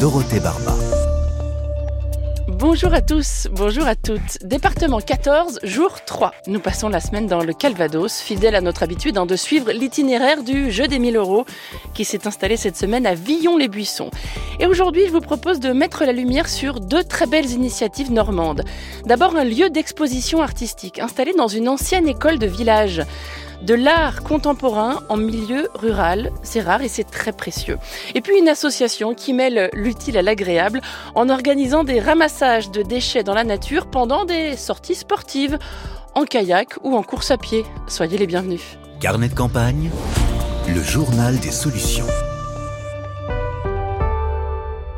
Dorothée Barba. Bonjour à tous, bonjour à toutes. Département 14, jour 3. Nous passons la semaine dans le Calvados, fidèle à notre habitude hein, de suivre l'itinéraire du jeu des 1000 euros qui s'est installé cette semaine à Villon-les-Buissons. Et aujourd'hui, je vous propose de mettre la lumière sur deux très belles initiatives normandes. D'abord, un lieu d'exposition artistique installé dans une ancienne école de village de l'art contemporain en milieu rural. C'est rare et c'est très précieux. Et puis une association qui mêle l'utile à l'agréable en organisant des ramassages de déchets dans la nature pendant des sorties sportives, en kayak ou en course à pied. Soyez les bienvenus. Carnet de campagne, le journal des solutions.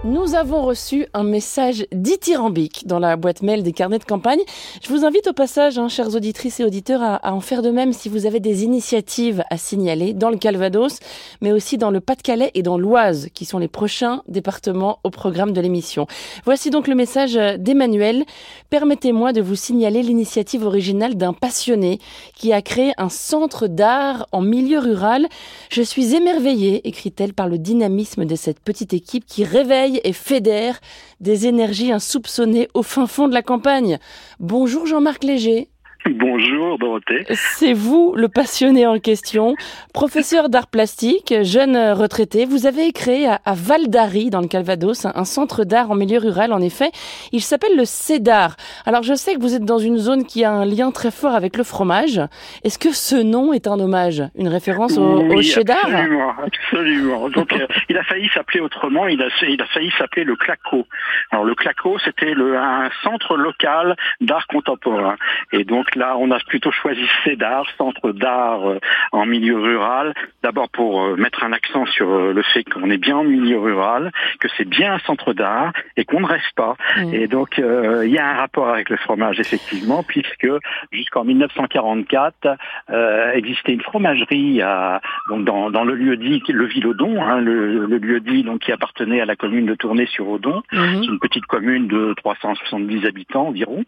Nous avons reçu un message dithyrambique dans la boîte mail des carnets de campagne. Je vous invite au passage, hein, chères auditrices et auditeurs, à, en faire de même si vous avez des initiatives à signaler dans le Calvados, mais aussi dans le Pas-de-Calais et dans l'Oise, qui sont les prochains départements au programme de l'émission. Voici donc le message d'Emmanuel. Permettez-moi de vous signaler l'initiative originale d'un passionné qui a créé un centre d'art en milieu rural. Je suis émerveillée, écrit-elle, par le dynamisme de cette petite équipe qui réveille et fédère des énergies insoupçonnées au fin fond de la campagne. Bonjour Jean-Marc Léger. Bonjour Dorothée. C'est vous le passionné en question, professeur d'art plastique, jeune retraité. Vous avez créé à, Val d'Ary, dans le Calvados, un, centre d'art en milieu rural, en effet. Il s'appelle le CEDAR. Alors je sais que vous êtes dans une zone qui a un lien très fort avec le fromage. Est-ce que ce nom est un hommage, une référence au, oui, cheddar Absolument, absolument. Donc euh, il a failli s'appeler autrement, il a, il a failli s'appeler le Claco. Alors le Claco, c'était un centre local d'art contemporain. Et donc là, on a plutôt choisi CEDAR, Centre d'art euh, en milieu rural, d'abord pour euh, mettre un accent sur euh, le fait qu'on est bien en milieu rural, que c'est bien un centre d'art et qu'on ne reste pas. Mmh. Et donc, il y a un rapport avec le fromage, effectivement, puisque jusqu'en 1944, existait une fromagerie à, donc dans, dans, le lieu dit le Villodon, hein, le, le, lieu dit donc, qui appartenait à la commune de Tournai-sur-Odon. Mmh. C'est une petite commune de 370 habitants environ.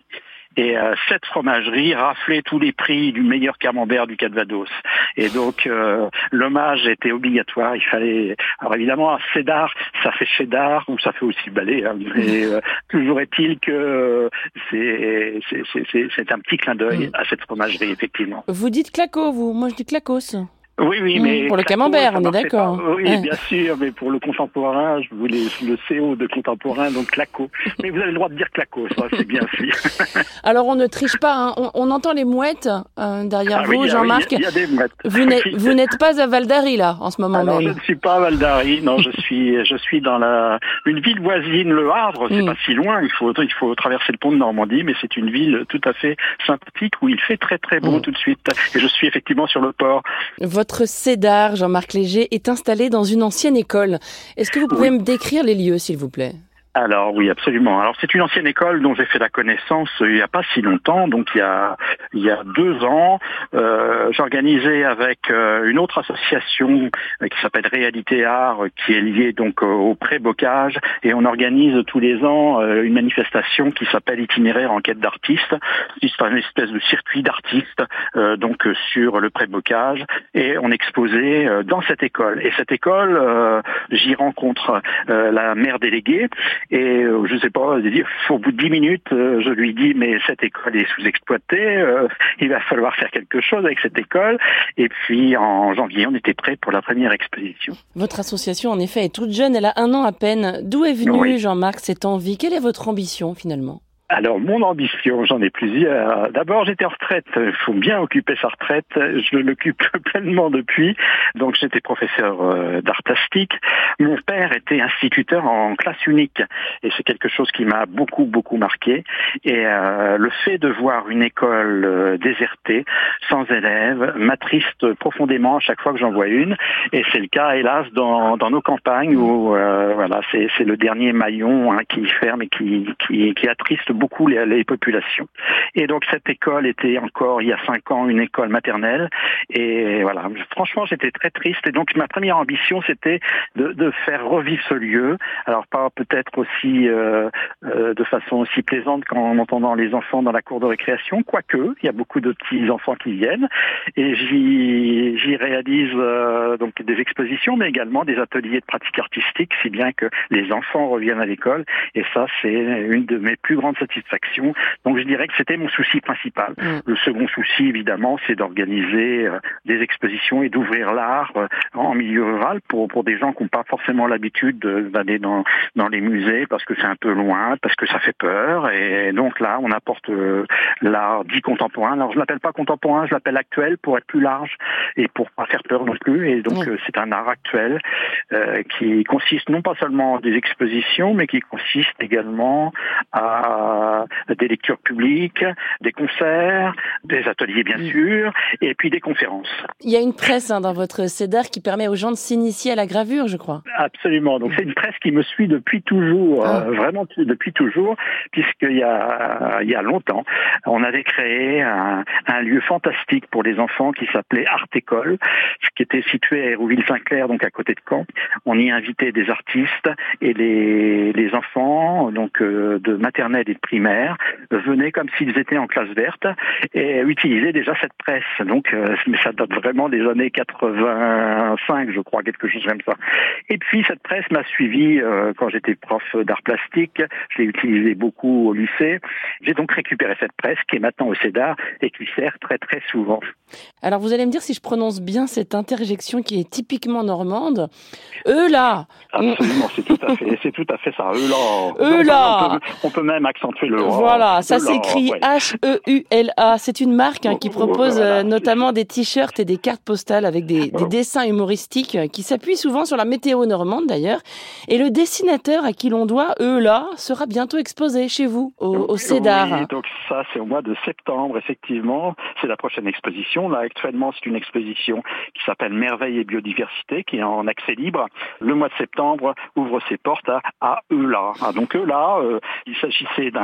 Et euh, cette fromagerie raflait tous les prix du meilleur camembert du Calvados. Et donc euh, l'hommage était obligatoire. Il fallait. Alors évidemment, Cédar, ça fait cheddar ou ça fait aussi balai. Hein, mais euh, toujours est-il que c'est c'est un petit clin d'œil à cette fromagerie effectivement. Vous dites claco, vous. Moi je dis clacos. Oui, oui, mais pour le camembert, on est d'accord. Oui, bien sûr, mais pour le contemporain, je voulais le CO de contemporain, donc claco. Mais vous avez le droit de dire claco, ça c'est bien sûr. Alors on ne triche pas, hein. on, entend les mouettes euh, derrière ah vous, Jean-Marc. Il y, a des mouettes. Vous n'êtes pas à Val d'Ary là, en ce moment Alors, même. Je ne suis pas à Val d'Ary, non, je suis, je suis dans la une ville voisine, Le Havre. C'est mm. pas si loin, il faut, il faut traverser le pont de Normandie, mais c'est une ville tout à fait sympathique où il fait très très beau mm. tout de suite. Et je suis effectivement sur le port. Votre CEDAR, Jean-Marc Léger, est installé dans une ancienne école. Est-ce que vous pouvez me décrire les lieux, s'il vous plaît? Alors oui, absolument. Alors c'est une ancienne école dont j'ai fait la connaissance euh, il n'y a pas si longtemps, donc il y a il y a deux ans. Euh, J'organisais avec euh, une autre association euh, qui s'appelle Réalité Art, qui est liée donc au pré-bocage, et on organise tous les ans une manifestation qui s'appelle Itinéraire en quête d'artistes. C'est une espèce de circuit d'artistes donc sur le pré-bocage, et on exposait dans cette école. Et cette école, j'y rencontre la maire déléguée et euh, je sais pas, au bout de dix minutes, euh, je lui dis mais cette école est sous-exploitée, euh, il va falloir faire quelque chose avec cette école. Et puis en janvier, on était prêt pour la première exposition. Votre association, en effet, est toute jeune, elle a un an à peine. D'où est venue, Jean-Marc, cette envie? Quelle est votre ambition finalement? Alors, mon ambition, j'en ai plusieurs. D'abord, j'étais en retraite. Il faut bien occuper sa retraite. Je l'occupe pleinement depuis. Donc, j'étais professeur euh, d'art plastique. Mon père était instituteur en classe unique. Et c'est quelque chose qui m'a beaucoup, beaucoup marqué. Et euh, le fait de voir une école euh, désertée, sans élèves, m'attriste profondément à chaque fois que j'en vois une. Et c'est le cas, hélas, dans, dans nos campagnes où, voilà, c'est le dernier maillon hein, qui ferme et qui, qui, qui attriste beaucoup les, populations. Et donc cette école était encore il y a cinq ans une école maternelle. Et voilà, franchement j'étais très triste. Et donc ma première ambition c'était de, faire revivre ce lieu. Alors pas peut-être aussi euh, euh, de façon aussi plaisante qu'en entendant les enfants dans la cour de récréation, quoique il y a beaucoup de petits enfants qui viennent. Et j'y réalise euh, donc des expositions, mais également des ateliers de pratique artistique, si bien que les enfants reviennent à l'école. Et ça c'est une de mes plus grandes satisfaction. Donc je dirais que c'était mon souci principal. Mm. Le second souci, évidemment, c'est d'organiser euh, des expositions et d'ouvrir l'art euh, en milieu rural pour, pour des gens qui n'ont pas forcément l'habitude d'aller dans, dans les musées parce que c'est un peu loin, parce que ça fait peur. Et donc là, on apporte euh, l'art dit contemporain. Alors je l'appelle pas contemporain, je l'appelle actuel pour être plus large et pour pas faire peur non plus. Et donc c'est un art actuel qui consiste non pas seulement des expositions, mais qui consiste également à des lectures publiques, des concerts, des ateliers bien sûr, et puis des conférences. Il y a une presse hein, dans votre CEDAR qui permet aux gens de s'initier à la gravure, je crois. Absolument. Donc c'est une presse qui me suit depuis toujours, ah. euh, vraiment depuis toujours, puisqu'il y a, il y a longtemps, on avait créé un, lieu fantastique pour les enfants qui s'appelait Art École, qui était situé à Hérouville-Saint-Clair, donc à côté de Caen. On y invitait des artistes et les, les enfants, donc euh, de maternelle et de primaire venaient comme s'ils étaient en classe verte et utilisaient déjà cette presse. Donc, euh, mais ça date vraiment des années 85, je crois, quelque chose comme ça. Et puis cette presse m'a suivi euh, quand j'étais prof d'art plastique. Je l'ai utilisé beaucoup au lycée. J'ai donc récupéré cette presse qui est maintenant au CEDAR et qui sert très très souvent. Alors vous allez me dire si je prononce bien cette interjection qui est typiquement normande. Eux là. Absolument, c'est tout à fait, tout à fait ça. Eux là. Eux là. On peut, même accentuer le. Voilà, ça s'écrit H-E-U-L-A. C'est une marque hein, qui propose euh, notamment des t-shirts et des cartes postales avec des, dessins humoristiques euh, qui s'appuient souvent sur la météo normande d'ailleurs. Et le dessinateur à qui l'on doit, eux là, sera bientôt exposé chez vous, au, au CEDAR. donc ça, c'est au mois de septembre, effectivement. C'est la prochaine exposition. Là, actuellement, c'est une exposition qui s'appelle Merveille et biodiversité, qui est en accès libre. Le mois de septembre ouvre ses portes à, à là. Ah, donc eux là, euh, il s'agissait d'un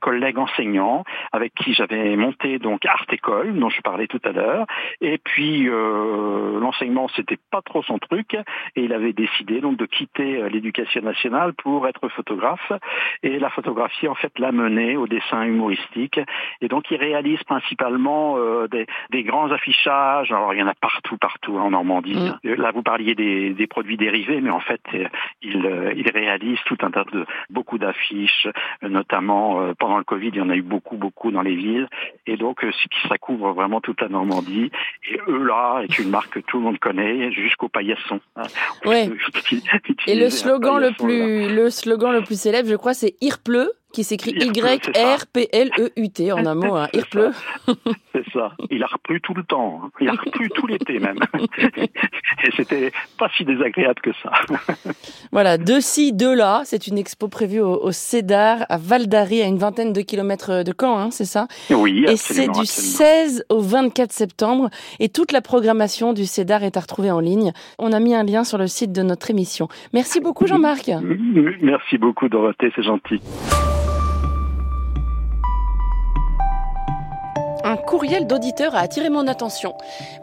collègue enseignant avec qui j'avais monté donc Art École, dont je parlais tout à l'heure. Et puis euh, l'enseignement, c'était pas trop son truc, et il avait décidé donc de quitter euh, l'éducation nationale pour être photographe. Et la photographie, en fait, l'a mené au dessin humoristique. Et donc il réalise principalement euh, des, des, grands affichages. Alors il y en a partout, partout en Normandie. Mm. Là, vous parliez des, des, produits dérivés, mais en fait, il, il réalise tout un tas de beaucoup d'affiches, notamment pendant le Covid, il y en a eu beaucoup, beaucoup dans les villes. Et donc, euh, ça couvre vraiment toute la Normandie. Et eux, là, est une marque que tout le monde connaît, jusqu'au paillasson. Hein. Et le slogan le plus, le slogan le plus célèbre, je crois, c'est « Il pleut » qui s'écrit Y-R-P-L-E-U-T en un mot, hein. il pleut. C'est ça. Il a replu tout le temps. Hein. Il a replu tout l'été même. Et c'était pas si désagréable que ça. Voilà, de ci, de là. C'est une expo prévue au, Cédar, à Val d'Ari, à une vingtaine de kilomètres de Caen, hein, c'est ça? Oui, Et c'est du 16 au 24 septembre. Et toute la programmation du Cédar est à retrouver en ligne. On a mis un lien sur le site de notre émission. Merci beaucoup Jean-Marc. Merci beaucoup Dorothée, c'est gentil. Un courriel d'auditeur a attiré mon attention.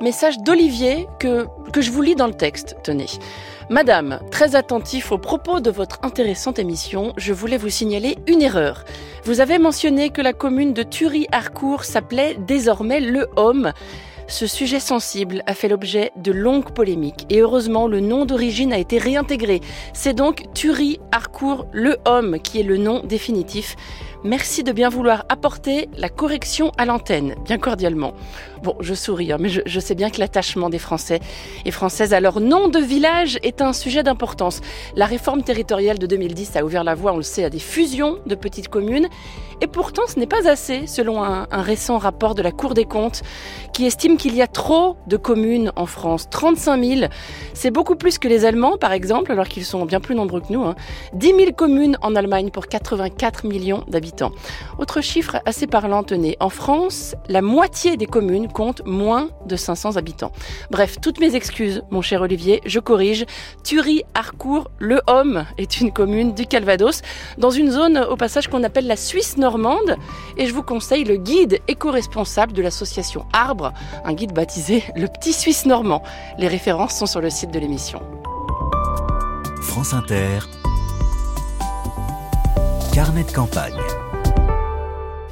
Message d'Olivier que, je vous lis dans le texte, tenez. Madame, très attentif aux propos de votre intéressante émission, je voulais vous signaler une erreur. Vous avez mentionné que la commune de Thury-Harcourt s'appelait désormais Le Homme. Ce sujet sensible a fait l'objet de longues polémiques et heureusement le nom d'origine a été réintégré. C'est donc Thury Harcourt Le Homme qui est le nom définitif. Merci de bien vouloir apporter la correction à l'antenne, bien cordialement. Bon, je souris, hein, mais je, sais bien que l'attachement des Français et Françaises à leur nom de village est un sujet d'importance. La réforme territoriale de 2010 a ouvert la voie, on le sait, à des fusions de petites communes. Et pourtant, ce n'est pas assez, selon un, récent rapport de la Cour des comptes, qui estime qu'il y a trop de communes en France. 35 000, c'est beaucoup plus que les Allemands, par exemple, alors qu'ils sont bien plus nombreux que nous. Hein. 10 000 communes en Allemagne pour 84 millions d'habitants. Autre chiffre assez parlant, tenez, en France, la moitié des communes comptent moins de 500 habitants. Bref, toutes mes excuses, mon cher Olivier, je corrige. Thury, Harcourt, Le Homme est une commune du Calvados, dans une zone au passage qu'on appelle la Suisse normande. Et je vous conseille le guide éco-responsable de l'association Arbre, un guide baptisé Le Petit Suisse Normand. Les références sont sur le site de l'émission. France Inter, carnet de campagne.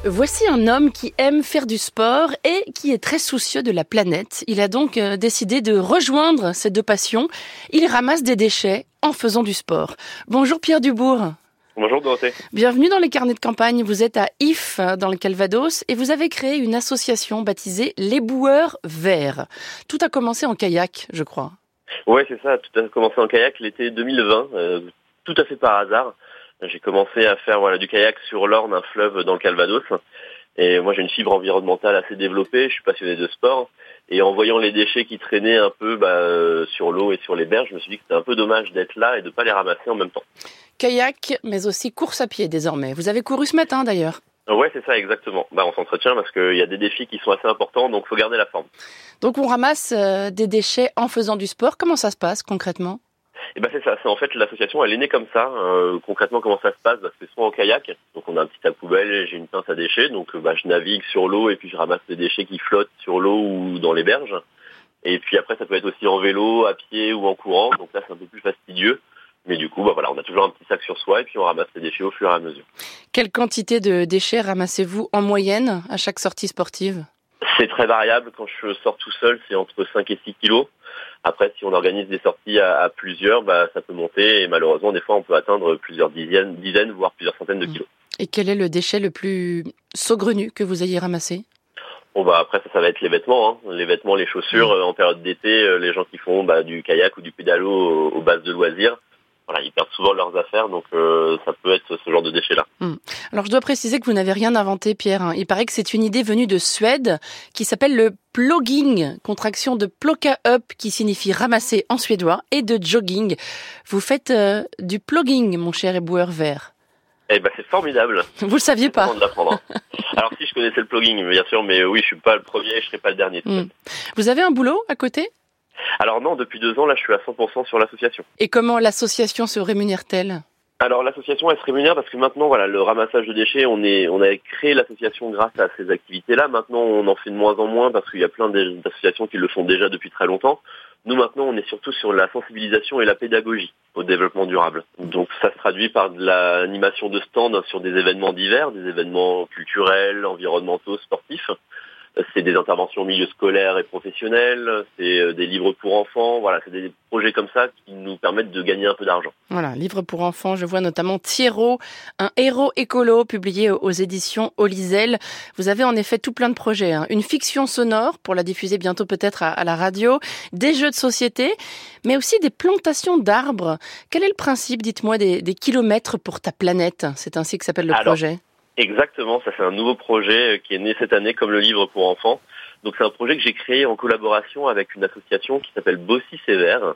Voici un homme qui aime faire du sport et qui est très soucieux de la planète. Il a donc euh, décidé de rejoindre ces deux passions. Il ramasse des déchets en faisant du sport. Bonjour Pierre Dubourg. Bonjour Dorothée. Bienvenue dans les carnets de campagne. Vous êtes à If, dans le Calvados, et vous avez créé une association baptisée Les Boueurs Verts. Tout a commencé en kayak, je crois. Oui, c'est ça. Tout a commencé en kayak l'été 2020, euh, tout à fait par hasard. J'ai commencé à faire voilà du kayak sur l'Orne, un fleuve dans le Calvados. Et moi, j'ai une fibre environnementale assez développée. Je suis passionné de sport. Et en voyant les déchets qui traînaient un peu bah, euh, sur l'eau et sur les berges, je me suis dit que c'était un peu dommage d'être là et de ne pas les ramasser en même temps. Kayak, mais aussi course à pied désormais. Vous avez couru ce matin d'ailleurs Ouais, c'est ça, exactement. Bah, on s'entretient parce qu'il y a des défis qui sont assez importants, donc faut garder la forme. Donc on ramasse euh, des déchets en faisant du sport. Comment ça se passe concrètement? Et ben c'est ça, c'est en fait l'association elle est née comme ça. Euh, concrètement comment ça se passe? Bah, C'est soit en kayak, donc on a un petit à poubelle, j'ai une pince à déchets, donc bah, je navigue sur l'eau et puis je ramasse des déchets qui flottent sur l'eau ou dans les berges. Et puis après ça peut être aussi en vélo, à pied ou en courant, donc là c'est un peu plus fastidieux. Mais du coup, bah voilà, on a toujours un petit sac sur soi et puis on ramasse les déchets au fur et à mesure. Quelle quantité de déchets ramassez-vous en moyenne à chaque sortie sportive? C'est très variable. Quand je sors tout seul, c'est entre 5 et 6 kilos. Après, si on organise des sorties à, à, plusieurs, bah, ça peut monter et malheureusement, des fois, on peut atteindre plusieurs dizaines, dizaines voire plusieurs centaines de kilos. Et quel est le déchet le plus saugrenu que vous ayez ramassé? Bon bah après ça, ça va être les vêtements, hein. les vêtements, les chaussures. Euh, en période d'été, euh, les gens qui font bah, du kayak ou du pédalo aux bases de loisirs, voilà, ils perdent souvent leurs affaires, donc euh, ça peut être ce genre de déchets-là. Hum. Alors je dois préciser que vous n'avez rien inventé, Pierre. hein. Il paraît que c'est une idée venue de Suède qui s'appelle le plogging, contraction de plocka up qui signifie ramasser en suédois, et de jogging. Vous faites euh, du plogging, mon cher éboueur vert. Eh ben c'est formidable. Vous le saviez pas de l'apprendre. Alors si je connaissais le plugging, bien sûr, mais oui, je suis pas le premier, je serai pas le dernier. Hum. Vous avez un boulot à côté? Alors non, depuis deux ans, là, je suis à 100% sur l'association. Et comment l'association se rémunère-t-elle? Alors l'association, elle se rémunère parce que maintenant, voilà, le ramassage de déchets, on est, on a créé l'association grâce à ces activités-là. Maintenant, on en fait de moins en moins parce qu'il y a plein d'associations qui le font déjà depuis très longtemps. Nous, maintenant, on est surtout sur la sensibilisation et la pédagogie au développement durable. Donc, ça se traduit par de l'animation de stands sur des événements divers, des événements culturels, environnementaux, sportifs. C'est des interventions au milieu scolaire et professionnel, c'est des livres pour enfants, voilà, c'est des projets comme ça qui nous permettent de gagner un peu d'argent. Voilà, livres pour enfants, je vois notamment Thierry, un héros écolo publié aux éditions Olizel. Vous avez en effet tout plein de projets, hein. une fiction sonore pour la diffuser bientôt peut-être à, à la radio, des jeux de société, mais aussi des plantations d'arbres. Quel est le principe, dites-moi, des, des kilomètres pour ta planète? C'est ainsi que s'appelle le Alors, projet. Exactement, ça c'est un nouveau projet qui est né cette année comme le livre pour enfants. Donc c'est un projet que j'ai créé en collaboration avec une association qui s'appelle Bossy Sévère,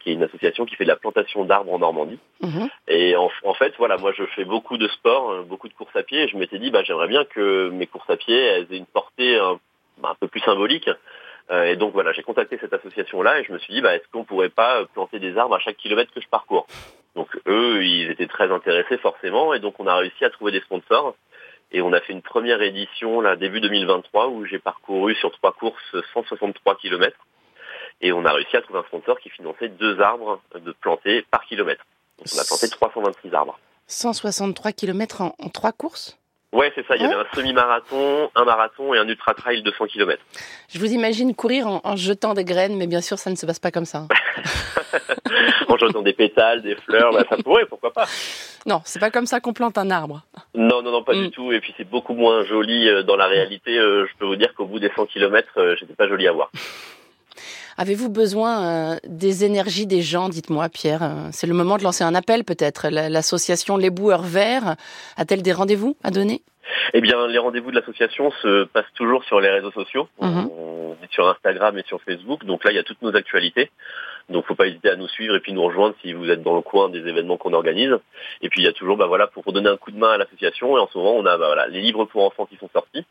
qui est une association qui fait de la plantation d'arbres en Normandie. Mhm. Et en, en, fait, voilà, moi je fais beaucoup de sport, beaucoup de courses à pied, et je m'étais dit, bah, j'aimerais bien que mes courses à pied elles aient une portée un, un peu plus symbolique. Euh, et donc voilà, j'ai contacté cette association-là et je me suis dit, bah, est-ce qu'on pourrait pas planter des arbres à chaque kilomètre que je parcours? Donc eux, ils étaient très intéressés forcément, et donc on a réussi à trouver des sponsors. Et on a fait une première édition là début 2023 où j'ai parcouru sur trois courses 163 kilomètres. Et on a réussi à trouver un sponsor qui finançait deux arbres de planter par kilomètre. On a planté 326 arbres. 163 km en trois courses? Ouais, c'est ça. Il y Ouais. avait un semi-marathon, un marathon et un ultra-trail de 100 km. Je vous imagine courir en, en jetant des graines, mais bien sûr, ça ne se passe pas comme ça. en jetant des pétales, des fleurs, bah, ça pourrait, pourquoi pas. Non, c'est pas comme ça qu'on plante un arbre. Non, non, non, pas Mm. du tout. Et puis c'est beaucoup moins joli euh, dans la réalité. Euh, je peux vous dire qu'au bout des 100 km, euh, j'étais pas joli à voir. Avez-vous besoin euh, des énergies des gens Dites-moi, Pierre. Euh, C'est le moment de lancer un appel, peut-être. La- L'association Les Boueurs Verts a-t-elle des rendez-vous à donner? Eh bien, les rendez-vous de l'association se passent toujours sur les réseaux sociaux. Mhm. On est sur Instagram et sur Facebook. Donc là, il y a toutes nos actualités. Donc, faut pas hésiter à nous suivre et puis nous rejoindre si vous êtes dans le coin des événements qu'on organise. Et puis, il y a toujours, bah voilà, pour donner un coup de main à l'association. Et en ce moment, on a, bah voilà, les livres pour enfants qui sont sortis.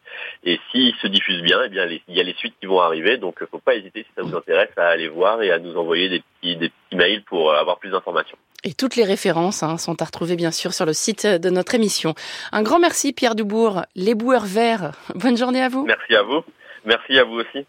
Et s'ils se diffusent bien, eh bien, il y a les suites qui vont arriver. Donc, faut pas hésiter si ça vous intéresse à aller voir et à nous envoyer des petits, des petits mails pour euh, avoir plus d'informations. Et toutes les références hein, sont à retrouver, bien sûr, sur le site de notre émission. Un grand merci, Pierre Dubourg. Les Boueurs Verts. Bonne journée à vous. Merci à vous. Merci à vous aussi.